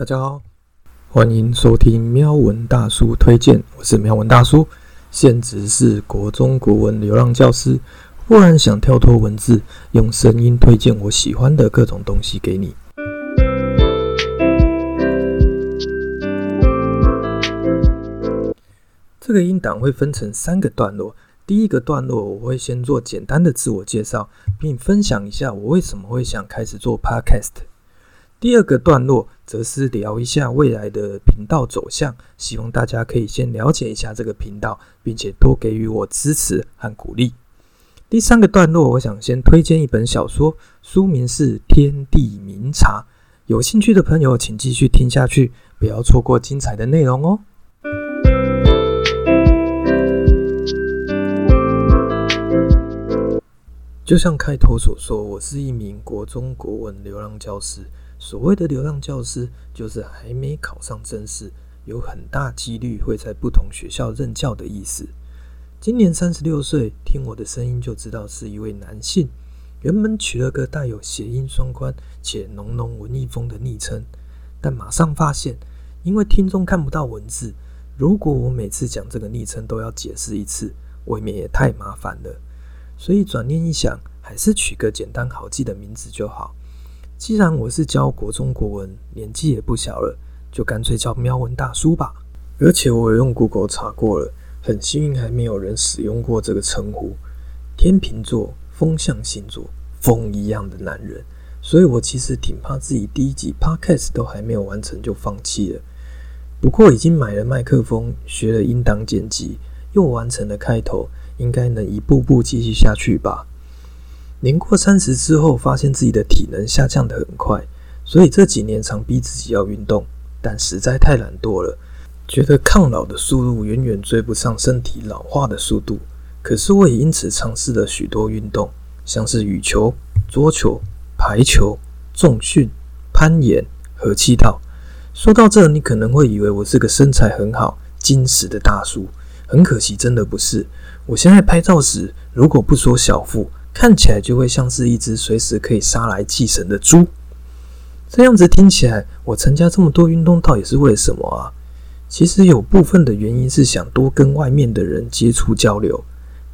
大家好，欢迎收听喵文大叔推荐，我是喵文大叔，现职是国中国文流浪教师。忽然想跳脱文字，用声音推荐我喜欢的各种东西给你。这个音档会分成三个段落。第一个段落，我会先做简单的自我介绍，并分享一下我为什么会想开始做 Podcast。第二个段落则是聊一下未来的频道走向，希望大家可以先了解一下这个频道，并且多给予我支持和鼓励。第三个段落，我想先推荐一本小说，书名是《天地明察》。有兴趣的朋友，请继续听下去，不要错过精彩的内容哦。就像开头所说，我是一名国中国文流浪教师。所谓的流浪教师，就是还没考上正式，有很大几率会在不同学校任教的意思。今年三十六岁，听我的声音就知道是一位男性。原本取了个带有谐音双关且浓浓文艺风的昵称，但马上发现，因为听众看不到文字，如果我每次讲这个昵称都要解释一次，未免也太麻烦了。所以转念一想，还是取个简单好记的名字就好。既然我是教国中国文，年纪也不小了，就干脆叫喵文大叔吧。而且我也用 Google 查过了。很幸运，还没有人使用过这个称呼。天秤座，风象星座，风一样的男人，所以我其实挺怕自己第一集 podcast 都还没有完成就放弃了。不过已经买了麦克风，学了音档剪辑，又完成了开头，应该能一步步继续下去吧。年过三十之后，发现自己的体能下降的很快，所以这几年常逼自己要运动，但实在太懒惰了。觉得抗老的速度远远追不上身体老化的速度，可是我也因此尝试了许多运动，像是羽球、桌球、排球、重训、攀岩和气道。说到这，你可能会以为我是个身材很好、精实的大叔，很可惜，真的不是。我现在拍照时，如果不说小腹，看起来就会像是一只随时可以杀来祭神的猪。这样子听起来，我参加这么多运动，到底是为什么啊？其实有部分的原因是想多跟外面的人接触交流。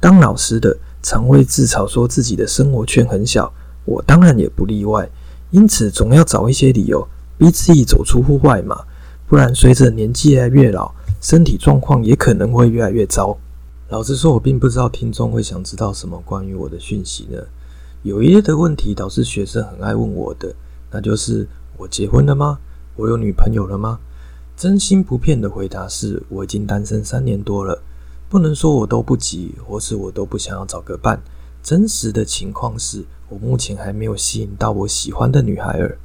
当老师的常会自嘲说自己的生活圈很小，我当然也不例外。因此总要找一些理由逼自己走出户外嘛，不然随着年纪越来越老，身体状况也可能会越来越糟。老实说，我并不知道听众会想知道什么关于我的讯息呢。有一类的问题导致学生很爱问我的，那就是我结婚了吗？我有女朋友了吗？真心不骗的回答是：我已经单身三年多了，不能说我都不急，或是我都不想要找个伴。真实的情况是我目前还没有吸引到我喜欢的女孩儿，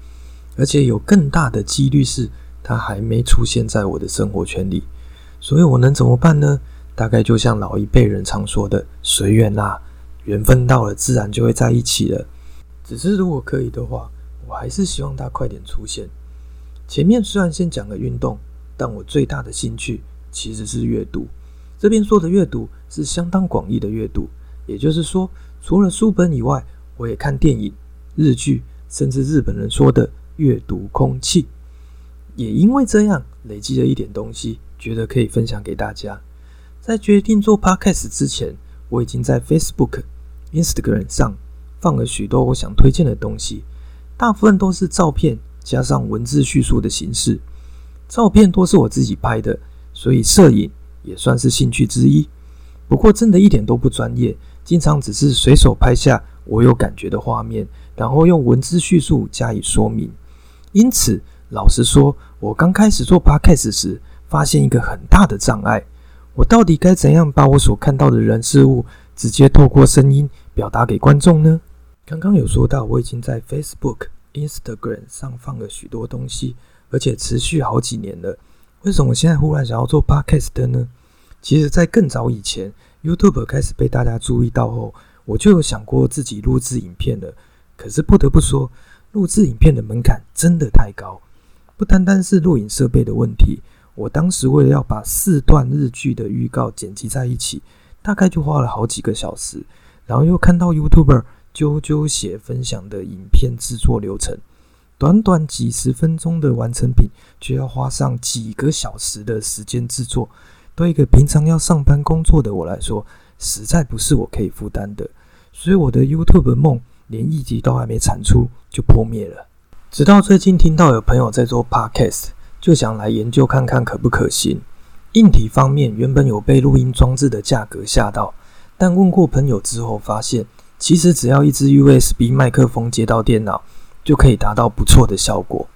而且有更大的几率是她还没出现在我的生活圈里。所以我能怎么办呢？大概就像老一辈人常说的：“随缘啦，缘分到了，自然就会在一起了。”只是如果可以的话，我还是希望他快点出现。前面虽然先讲了运动。但我最大的兴趣其实是阅读。这边说的阅读是相当广义的阅读，也就是说，除了书本以外，我也看电影、日剧，甚至日本人说的阅读空气。也因为这样，累积了一点东西，觉得可以分享给大家。在决定做 podcast 之前，我已经在 Facebook、Instagram 上放了许多我想推荐的东西，大部分都是照片加上文字叙述的形式。照片多是我自己拍的，所以摄影也算是兴趣之一。不过真的一点都不专业，经常只是随手拍下我有感觉的画面，然后用文字叙述加以说明。因此，老实说，我刚开始做 podcast 时，发现一个很大的障碍：我到底该怎样把我所看到的人事物，直接透过声音表达给观众呢？刚刚有说到，我已经在 Facebook、Instagram 上放了许多东西。而且持续好几年了，为什么现在忽然想要做 podcast 呢？其实，在更早以前，YouTube 开始被大家注意到后，我就有想过自己录制影片了。可是不得不说，录制影片的门槛真的太高，不单单是录影设备的问题。我当时为了要把四段日剧的预告剪辑在一起，大概就花了好几个小时。然后又看到 YouTuber 啾啾写分享的影片制作流程。短短几十分钟的完成品，却要花上几个小时的时间制作。对一个平常要上班工作的我来说，实在不是我可以负担的。所以我的 YouTube 梦连一集都还没产出就破灭了。直到最近听到有朋友在做 Podcast，就想来研究看看可不可行。硬体方面，原本有被录音装置的价格吓到，但问过朋友之后发现，其实只要一支 USB 麦克风接到电脑。就可以达到不错的效果，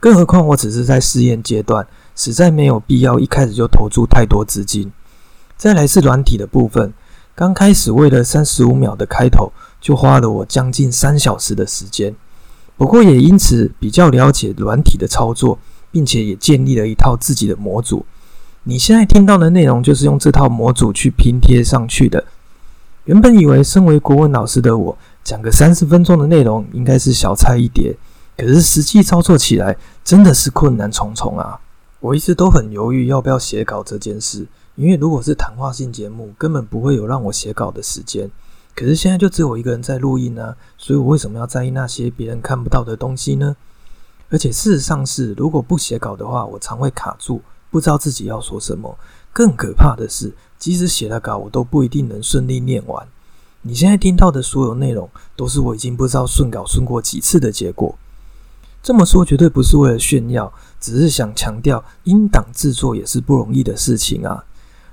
更何况我只是在试验阶段，实在没有必要一开始就投注太多资金。再来是软体的部分，刚开始为了三十五秒的开头，就花了我将近三小时的时间。不过也因此比较了解软体的操作，并且也建立了一套自己的模组。你现在听到的内容就是用这套模组去拼贴上去的。原本以为身为国文老师的我。讲个三十分钟的内容应该是小菜一碟，可是实际操作起来真的是困难重重啊！我一直都很犹豫要不要写稿这件事，因为如果是谈话性节目，根本不会有让我写稿的时间。可是现在就只有我一个人在录音啊，所以我为什么要在意那些别人看不到的东西呢？而且事实上是，如果不写稿的话，我常会卡住，不知道自己要说什么。更可怕的是，即使写了稿，我都不一定能顺利念完。你现在听到的所有内容，都是我已经不知道顺稿顺过几次的结果。这么说绝对不是为了炫耀，只是想强调音档制作也是不容易的事情啊。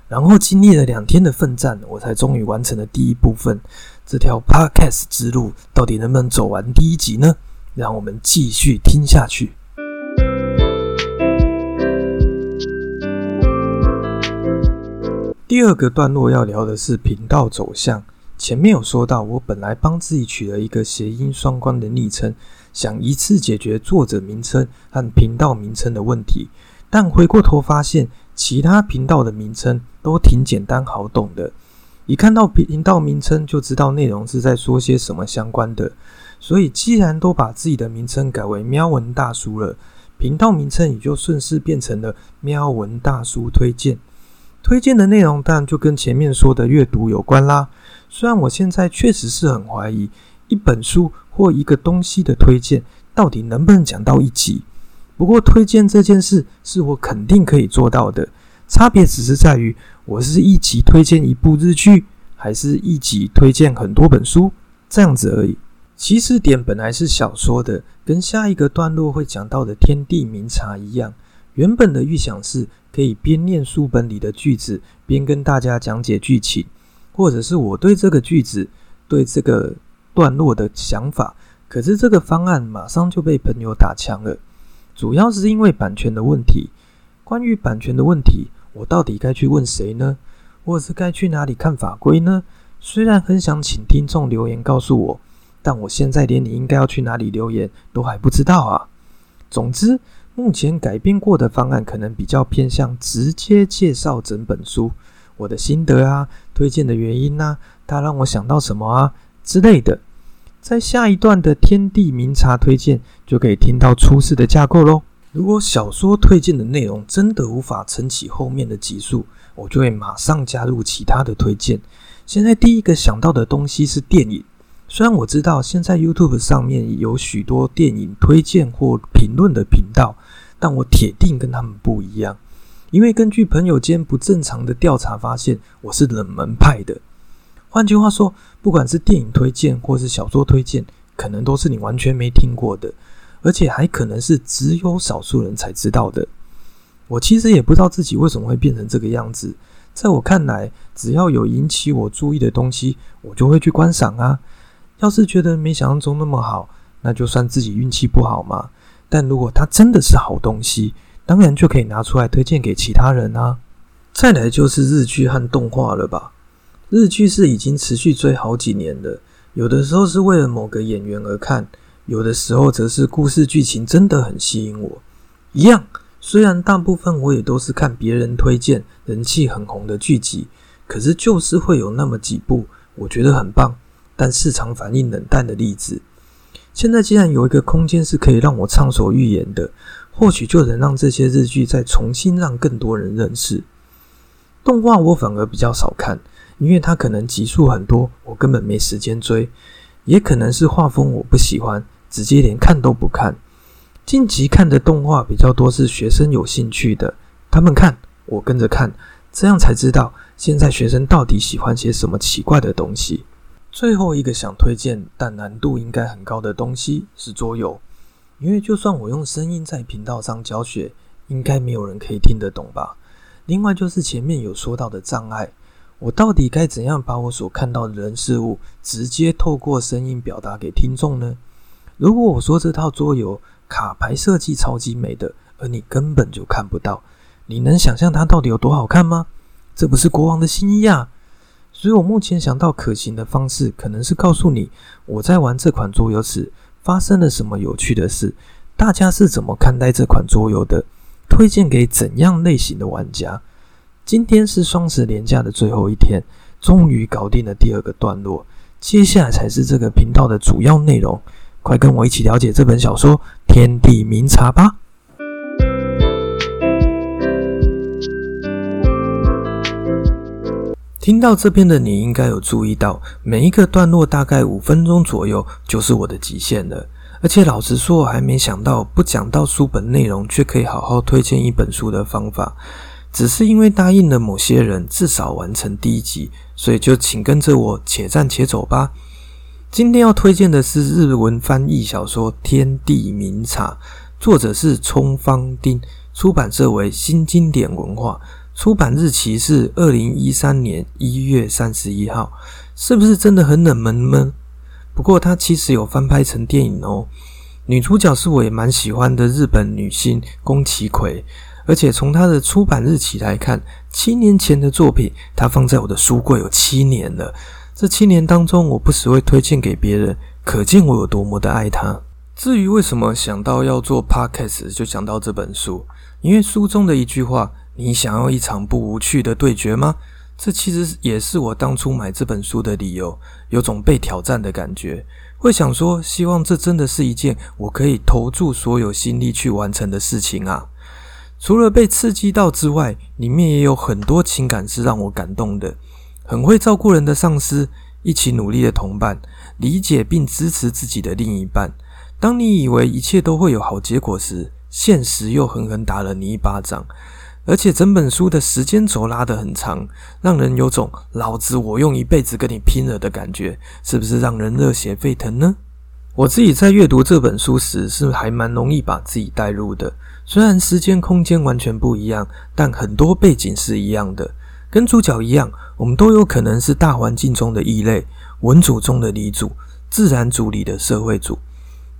然后经历了两天的奋战，我才终于完成了第一部分。这条 Podcast 之路到底能不能走完第一集呢？让我们继续听下去。第二个段落要聊的是频道走向。前面有说到，我本来帮自己取了一个谐音双关的昵称，想一次解决作者名称和频道名称的问题。但回过头发现，其他频道的名称都挺简单好懂的，一看到频道名称就知道内容是在说些什么相关的。所以，既然都把自己的名称改为喵文大叔了，频道名称也就顺势变成了喵文大叔推荐。推荐的内容当然就跟前面说的阅读有关啦。虽然我现在确实是很怀疑一本书或一个东西的推荐到底能不能讲到一集，不过推荐这件事是我肯定可以做到的。差别只是在于我是一集推荐一部日剧，还是一集推荐很多本书这样子而已。起始点本来是小说的，跟下一个段落会讲到的天地明察一样。原本的预想是可以边念书本里的句子，边跟大家讲解剧情。或者是我对这个句子、对这个段落的想法，可是这个方案马上就被朋友打枪了。主要是因为版权的问题。关于版权的问题，我到底该去问谁呢？或是该去哪里看法规呢？虽然很想请听众留言告诉我，但我现在连你应该要去哪里留言都还不知道啊。总之，目前改编过的方案可能比较偏向直接介绍整本书。我的心得啊，推荐的原因呐，它让我想到什么啊之类的，在下一段的天地明察推荐就可以听到初始的架构喽。如果小说推荐的内容真的无法撑起后面的集数，我就会马上加入其他的推荐。现在第一个想到的东西是电影，虽然我知道现在 YouTube 上面有许多电影推荐或评论的频道，但我铁定跟他们不一样。因为根据朋友间不正常的调查发现，我是冷门派的。换句话说，不管是电影推荐或是小说推荐，可能都是你完全没听过的，而且还可能是只有少数人才知道的。我其实也不知道自己为什么会变成这个样子。在我看来，只要有引起我注意的东西，我就会去观赏啊。要是觉得没想象中那么好，那就算自己运气不好嘛。但如果它真的是好东西，当然就可以拿出来推荐给其他人啊！再来就是日剧和动画了吧？日剧是已经持续追好几年的，有的时候是为了某个演员而看，有的时候则是故事剧情真的很吸引我。一样，虽然大部分我也都是看别人推荐人气很红的剧集，可是就是会有那么几部我觉得很棒，但市场反应冷淡的例子。现在既然有一个空间是可以让我畅所欲言的。或许就能让这些日剧再重新让更多人认识。动画我反而比较少看，因为它可能集数很多，我根本没时间追；也可能是画风我不喜欢，直接连看都不看。近期看的动画比较多是学生有兴趣的，他们看，我跟着看，这样才知道现在学生到底喜欢些什么奇怪的东西。最后一个想推荐但难度应该很高的东西是桌游，因为就算我用声音在频道上教学，应该没有人可以听得懂吧。另外就是前面有说到的障碍，我到底该怎样把我所看到的人事物直接透过声音表达给听众呢？如果我说这套桌游卡牌设计超级美的，而你根本就看不到，你能想象它到底有多好看吗？这不是国王的新衣啊！所以我目前想到可行的方式，可能是告诉你我在玩这款桌游时发生了什么有趣的事，大家是怎么看待这款桌游的，推荐给怎样类型的玩家。今天是双十连假的最后一天，终于搞定了第二个段落，接下来才是这个频道的主要内容。快跟我一起了解这本小说《天地明察》吧。听到这边的你应该有注意到，每一个段落大概五分钟左右就是我的极限了。而且老实说，我还没想到不讲到书本内容，却可以好好推荐一本书的方法。只是因为答应了某些人，至少完成第一集，所以就请跟着我且战且走吧。今天要推荐的是日文翻译小说《天地明察》，作者是冲方丁，出版社为新经典文化。出版日期是二零一三年一月三十一号，是不是真的很冷门呢？不过它其实有翻拍成电影哦，女主角是我也蛮喜欢的日本女星宫崎葵，而且从她的出版日期来看，七年前的作品，她放在我的书柜有七年了。这七年当中，我不时会推荐给别人，可见我有多么的爱她。至于为什么想到要做 podcast，就想到这本书，因为书中的一句话。你想要一场不无趣的对决吗？这其实也是我当初买这本书的理由，有种被挑战的感觉。会想说，希望这真的是一件我可以投注所有心力去完成的事情啊！除了被刺激到之外，里面也有很多情感是让我感动的。很会照顾人的上司，一起努力的同伴，理解并支持自己的另一半。当你以为一切都会有好结果时，现实又狠狠打了你一巴掌。而且整本书的时间轴拉得很长，让人有种“老子我用一辈子跟你拼了”的感觉，是不是让人热血沸腾呢？我自己在阅读这本书时，是还蛮容易把自己带入的。虽然时间空间完全不一样，但很多背景是一样的。跟主角一样，我们都有可能是大环境中的异类，文组中的理组，自然组里的社会组。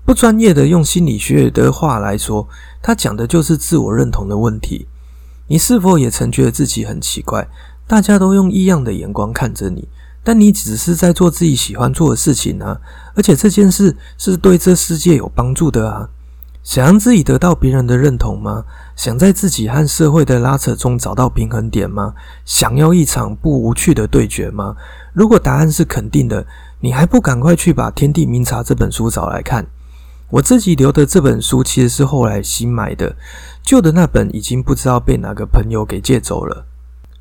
不专业的用心理学的话来说，他讲的就是自我认同的问题。你是否也曾觉得自己很奇怪？大家都用异样的眼光看着你，但你只是在做自己喜欢做的事情啊！而且这件事是对这世界有帮助的啊！想让自己得到别人的认同吗？想在自己和社会的拉扯中找到平衡点吗？想要一场不无趣的对决吗？如果答案是肯定的，你还不赶快去把《天地明察》这本书找来看？我自己留的这本书其实是后来新买的。旧的那本已经不知道被哪个朋友给借走了。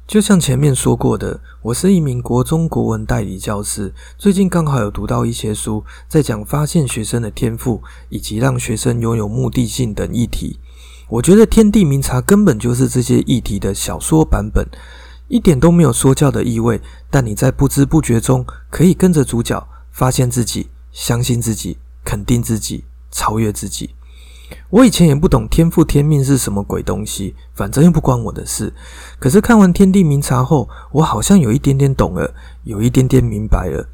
就像前面说过的，我是一名国中国文代理教师，最近刚好有读到一些书，在讲发现学生的天赋以及让学生拥有目的性等议题。我觉得《天地明察》根本就是这些议题的小说版本，一点都没有说教的意味。但你在不知不觉中，可以跟着主角发现自己，相信自己，肯定自己，超越自己。我以前也不懂天赋天命是什么鬼东西，反正又不关我的事。可是看完《天地明察》后，我好像有一点点懂了，有一点点明白了。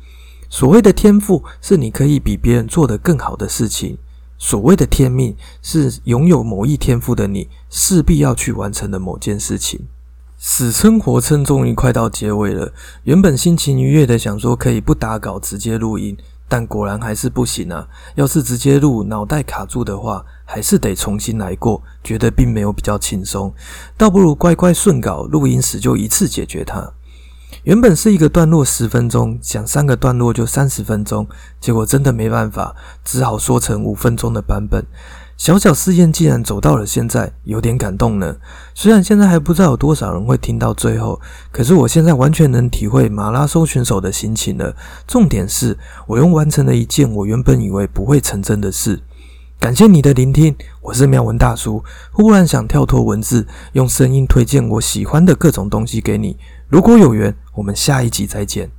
所谓的天赋，是你可以比别人做得更好的事情；所谓的天命，是拥有某一天赋的你势必要去完成的某件事情。死撑活撑，终于快到结尾了。原本心情愉悦的想说，可以不打稿直接录音。但果然还是不行啊！要是直接录，脑袋卡住的话，还是得重新来过，觉得并没有比较轻松，倒不如乖乖顺稿，录音时就一次解决它。原本是一个段落十分钟，想三个段落就三十分钟，结果真的没办法，只好说成五分钟的版本。小小试验竟然走到了现在，有点感动呢。虽然现在还不知道有多少人会听到最后，可是我现在完全能体会马拉松选手的心情了。重点是我用完成了一件我原本以为不会成真的事，感谢你的聆听，我是妙文大叔。忽然想跳脱文字，用声音推荐我喜欢的各种东西给你。如果有缘，我们下一集再见。